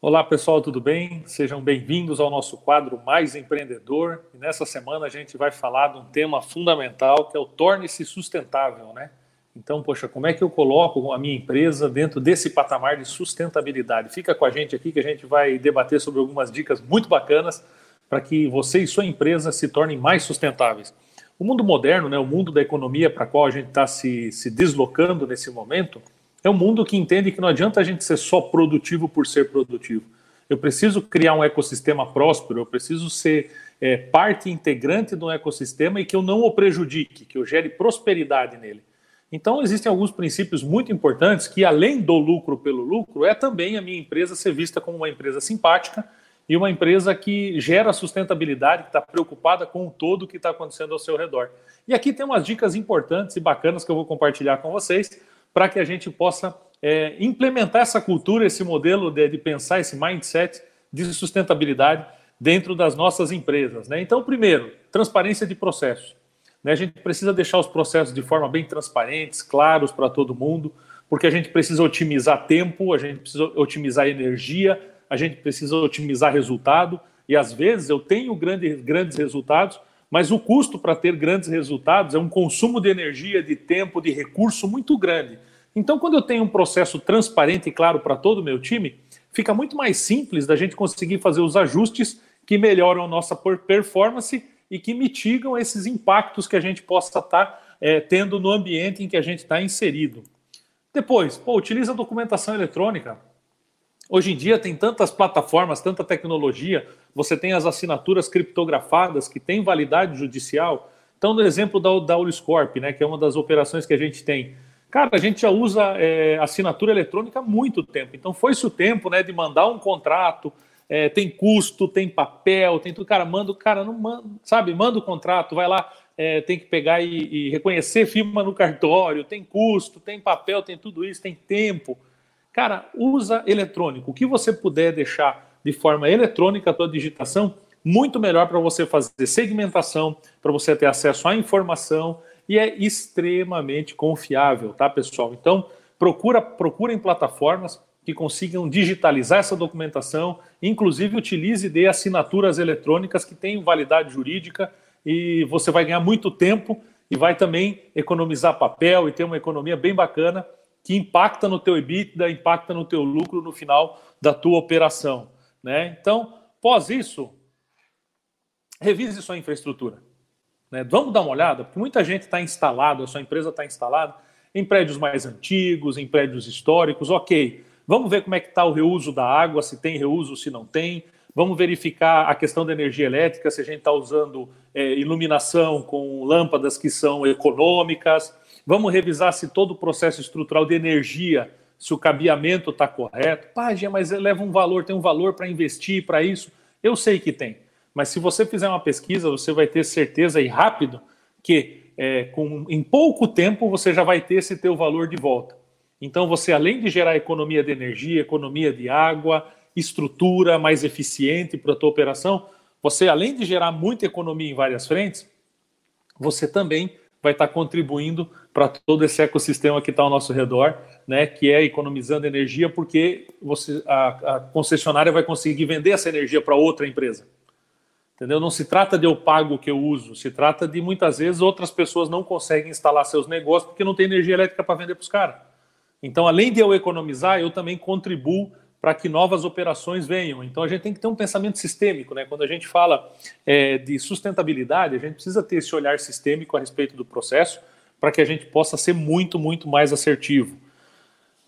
Olá pessoal, tudo bem? Sejam bem-vindos ao nosso quadro Mais Empreendedor. E nessa semana a gente vai falar de um tema fundamental que é o torne-se sustentável, né? Então, poxa, como é que eu coloco a minha empresa dentro desse patamar de sustentabilidade? Fica com a gente aqui que a gente vai debater sobre algumas dicas muito bacanas para que você e sua empresa se tornem mais sustentáveis. O mundo moderno, né, o mundo da economia para qual a gente está se, se deslocando nesse momento, é um mundo que entende que não adianta a gente ser só produtivo por ser produtivo. Eu preciso criar um ecossistema próspero, eu preciso ser é, parte integrante um ecossistema e que eu não o prejudique, que eu gere prosperidade nele. Então, existem alguns princípios muito importantes que, além do lucro pelo lucro, é também a minha empresa ser vista como uma empresa simpática e uma empresa que gera sustentabilidade, que está preocupada com o todo que está acontecendo ao seu redor. E aqui tem umas dicas importantes e bacanas que eu vou compartilhar com vocês para que a gente possa é, implementar essa cultura, esse modelo de, de, pensar, esse mindset de sustentabilidade dentro das nossas empresas. Né? Então, primeiro, transparência de processos. Né? A gente precisa deixar os processos de forma bem transparentes, claros para todo mundo, porque a gente precisa otimizar tempo, a gente precisa otimizar energia, a gente precisa otimizar resultado, e às vezes eu tenho grande, grandes resultados, mas o custo para ter grandes resultados é um consumo de energia, de tempo, de recurso muito grande. Então, quando eu tenho um processo transparente e claro para todo o meu time, fica muito mais simples da gente conseguir fazer os ajustes que melhoram a nossa performance e que mitigam esses impactos que a gente possa estar tá, é, tendo no ambiente em que a gente está inserido. Depois, pô, utiliza a documentação eletrônica. Hoje em dia tem tantas plataformas, tanta tecnologia, você tem as assinaturas criptografadas que têm validade judicial. Então, no exemplo da, da Uliscorp, né, que é uma das operações que a gente tem, cara, a gente já usa é, assinatura eletrônica há muito tempo. Então, foi-se o tempo né, de mandar um contrato, é, tem custo, tem papel, tem tudo. Cara, manda o cara, não manda, sabe, manda o contrato, vai lá, é, tem que pegar e, e reconhecer firma no cartório, tem custo, tem papel, tem tudo isso, tem tempo. Cara, usa eletrônico. O que você puder deixar de forma eletrônica a tua digitação, muito melhor para você fazer segmentação, para você ter acesso à informação e é extremamente confiável, tá, pessoal? Então, procura procurem plataformas que consigam digitalizar essa documentação, inclusive utilize de assinaturas eletrônicas que têm validade jurídica e você vai ganhar muito tempo e vai também economizar papel e ter uma economia bem bacana que impacta no teu EBITDA, impacta no teu lucro no final da tua operação. Né? Então, pós isso, revise sua infraestrutura. Né? Vamos dar uma olhada, porque muita gente está instalada, a sua empresa está instalada em prédios mais antigos, em prédios históricos, ok. Vamos ver como é que está o reuso da água, se tem reuso, se não tem. Vamos verificar a questão da energia elétrica, se a gente está usando é, iluminação com lâmpadas que são econômicas. Vamos revisar se todo o processo estrutural de energia, se o cabeamento está correto. Pá, mas leva um valor, tem um valor para investir para isso. Eu sei que tem. Mas se você fizer uma pesquisa, você vai ter certeza e rápido que é, com, em pouco tempo você já vai ter esse teu valor de volta. Então você, além de gerar economia de energia, economia de água, estrutura mais eficiente para a tua operação, você, além de gerar muita economia em várias frentes, você também vai estar contribuindo para todo esse ecossistema que está ao nosso redor, né, que é economizando energia, porque você, a, a concessionária vai conseguir vender essa energia para outra empresa. Entendeu? Não se trata de eu pago o que eu uso, se trata de muitas vezes outras pessoas não conseguem instalar seus negócios porque não tem energia elétrica para vender para os caras. Então, além de eu economizar, eu também contribuo para que novas operações venham. Então a gente tem que ter um pensamento sistêmico, né? Quando a gente fala é, de sustentabilidade, a gente precisa ter esse olhar sistêmico a respeito do processo para que a gente possa ser muito, muito mais assertivo.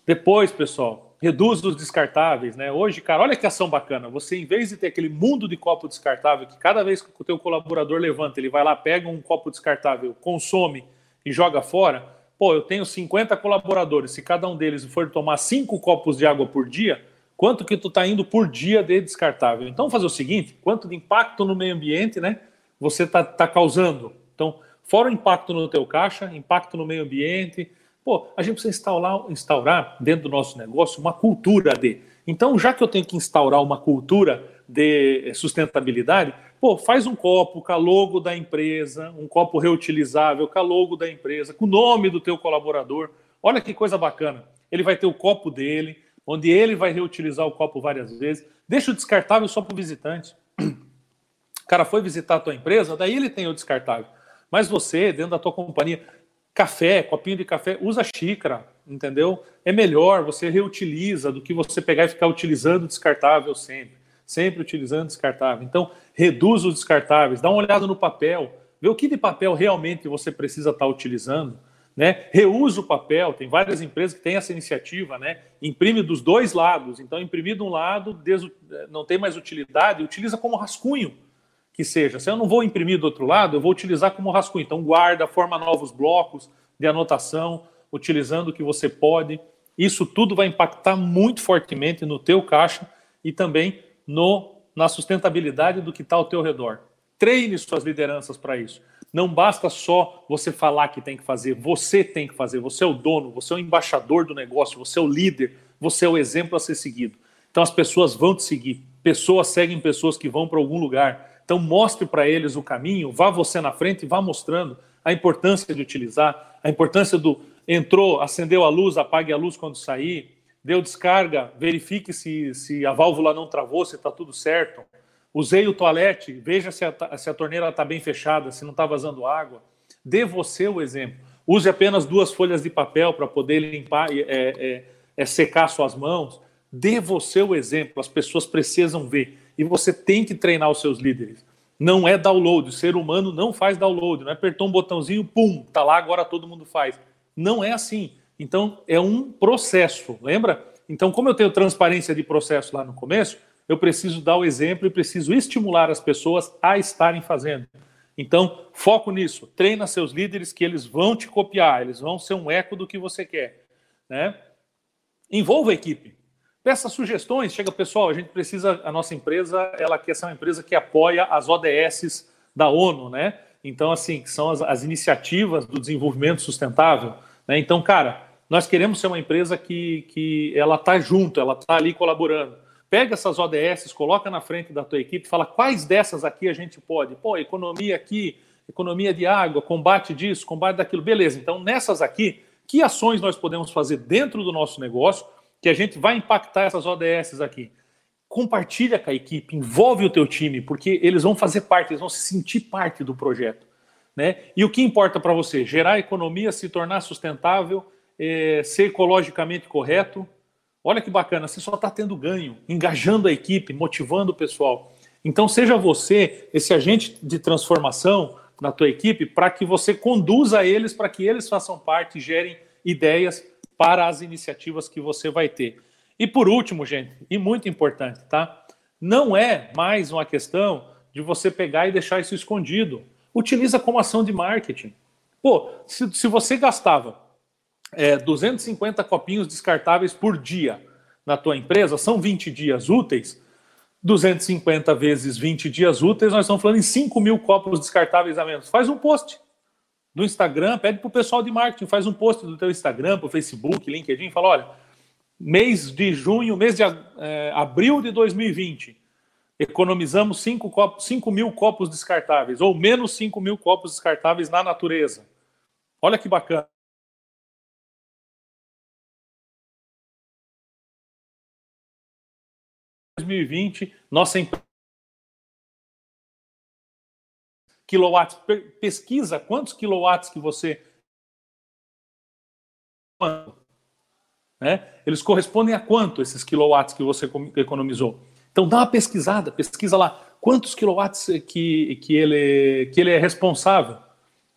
Depois, pessoal, reduz os descartáveis, né? Hoje, cara, olha que ação bacana. Você, em vez de ter aquele mundo de copo descartável, que cada vez que o teu colaborador levanta, ele vai lá, pega um copo descartável, consome e joga fora. Pô, eu tenho 50 colaboradores. Se cada um deles for tomar cinco copos de água por dia, quanto que tu está indo por dia de descartável. Então, fazer o seguinte, quanto de impacto no meio ambiente né, você está tá causando. Então, fora o impacto no teu caixa, impacto no meio ambiente, pô, a gente precisa instaurar, instaurar dentro do nosso negócio uma cultura de. Então, já que eu tenho que instaurar uma cultura de sustentabilidade, pô, faz um copo com a logo da empresa, um copo reutilizável com a logo da empresa, com o nome do teu colaborador. Olha que coisa bacana. Ele vai ter o copo dele, onde ele vai reutilizar o copo várias vezes. Deixa o descartável só para o visitante. O cara foi visitar a tua empresa, daí ele tem o descartável. Mas você, dentro da tua companhia, café, copinho de café, usa xícara, entendeu? É melhor, você reutiliza do que você pegar e ficar utilizando descartável sempre. Sempre utilizando descartável. Então, reduz os descartáveis, dá uma olhada no papel, vê o que de papel realmente você precisa estar utilizando. Né? Reusa o papel, tem várias empresas que têm essa iniciativa, né? Imprime dos dois lados. Então, imprimir de um lado, não tem mais utilidade, utiliza como rascunho que seja. Se eu não vou imprimir do outro lado, eu vou utilizar como rascunho. Então, guarda, forma novos blocos de anotação, utilizando o que você pode. Isso tudo vai impactar muito fortemente no teu caixa e também no, na sustentabilidade do que está ao teu redor. Treine suas lideranças para isso. Não basta só você falar que tem que fazer, você tem que fazer. Você é o dono, você é o embaixador do negócio, você é o líder, você é o exemplo a ser seguido. Então as pessoas vão te seguir. Pessoas seguem pessoas que vão para algum lugar. Então, mostre para eles o caminho, vá você na frente e vá mostrando a importância de utilizar, a importância do entrou, acendeu a luz, apague a luz quando sair, deu descarga, verifique se, se a válvula não travou, se está tudo certo. Usei o toalete, veja se a, se a torneira está bem fechada, se não está vazando água. Dê você o exemplo. Use apenas duas folhas de papel para poder limpar e é, é, é, secar suas mãos. Dê você o exemplo, as pessoas precisam ver e você tem que treinar os seus líderes. Não é download, o ser humano não faz download, não é apertou um botãozinho, pum, tá lá, agora todo mundo faz. Não é assim. Então, é um processo, lembra? Então, como eu tenho transparência de processo lá no começo, eu preciso dar o exemplo e preciso estimular as pessoas a estarem fazendo. Então, foco nisso. Treina seus líderes que eles vão te copiar, eles vão ser um eco do que você quer. Né? Envolva a equipe. Peça sugestões, chega pessoal, a gente precisa, a nossa empresa, ela quer ser uma empresa que apoia as ODS da ONU, né? Então, assim, que são as, as iniciativas do desenvolvimento sustentável. Né? Então, cara, nós queremos ser uma empresa que, que ela está junto, ela está ali colaborando. Pega essas ODS, coloca na frente da tua equipe, fala quais dessas aqui a gente pode. Pô, economia aqui, economia de água, combate disso, combate daquilo. Beleza, então nessas aqui, que ações nós podemos fazer dentro do nosso negócio que a gente vai impactar essas ODS aqui. Compartilha com a equipe, envolve o teu time, porque eles vão fazer parte, eles vão se sentir parte do projeto. Né? E o que importa para você? Gerar economia, se tornar sustentável, é, ser ecologicamente correto. Olha que bacana, você só está tendo ganho, engajando a equipe, motivando o pessoal. Então seja você esse agente de transformação na tua equipe para que você conduza eles para que eles façam parte e gerem ideias para as iniciativas que você vai ter. E por último, gente, e muito importante, tá? Não é mais uma questão de você pegar e deixar isso escondido. Utiliza como ação de marketing. Pô, se, se você gastava é, 250 copinhos descartáveis por dia na tua empresa, são 20 dias úteis, 250 vezes 20 dias úteis, nós estamos falando em 5 mil copos descartáveis a menos. Faz um post do Instagram, pede para o pessoal de marketing, faz um post do teu Instagram, para o Facebook, LinkedIn, fala, olha, mês de junho, mês de é, abril de 2020, economizamos 5 copos, 5 mil copos descartáveis, ou menos 5 mil copos descartáveis na natureza. Olha que bacana. Em 2020, nossa empresa quilowatts. Pesquisa quantos quilowatts que você. Né? Eles correspondem a quanto esses quilowatts que você economizou. Então dá uma pesquisada, pesquisa lá quantos quilowatts que, que, ele, que ele é responsável.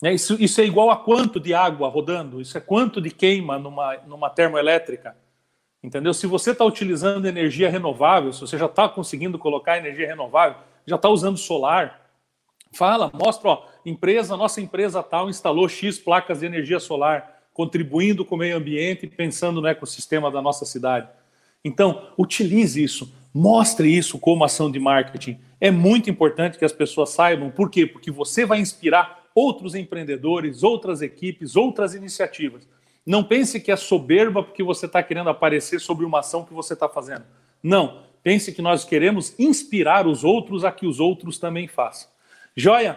Né? Isso, isso é igual a quanto de água rodando, isso é quanto de queima numa, numa termoelétrica. Entendeu? Se você está utilizando energia renovável, se você já está conseguindo colocar energia renovável, já está usando solar, Fala, mostra, ó, empresa, nossa empresa tal instalou X placas de energia solar, contribuindo com o meio ambiente e pensando no ecossistema da nossa cidade. Então, utilize isso, mostre isso como ação de marketing. É muito importante que as pessoas saibam. Por quê? Porque você vai inspirar outros empreendedores, outras equipes, outras iniciativas. Não pense que é soberba porque você está querendo aparecer sobre uma ação que você está fazendo. Não. Pense que nós queremos inspirar os outros a que os outros também façam. Joia,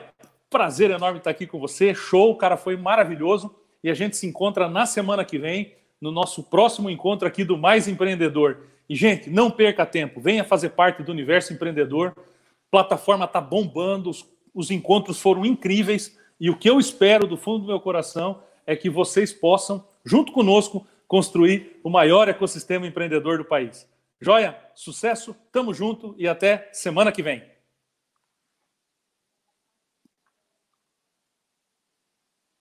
prazer enorme estar aqui com você. Show, o cara foi maravilhoso. E a gente se encontra na semana que vem no nosso próximo encontro aqui do Mais Empreendedor. E, gente, não perca tempo, venha fazer parte do Universo Empreendedor. A plataforma está bombando, os, os encontros foram incríveis. E o que eu espero do fundo do meu coração é que vocês possam, junto conosco, construir o maior ecossistema empreendedor do país. Joia, sucesso, tamo junto e até semana que vem.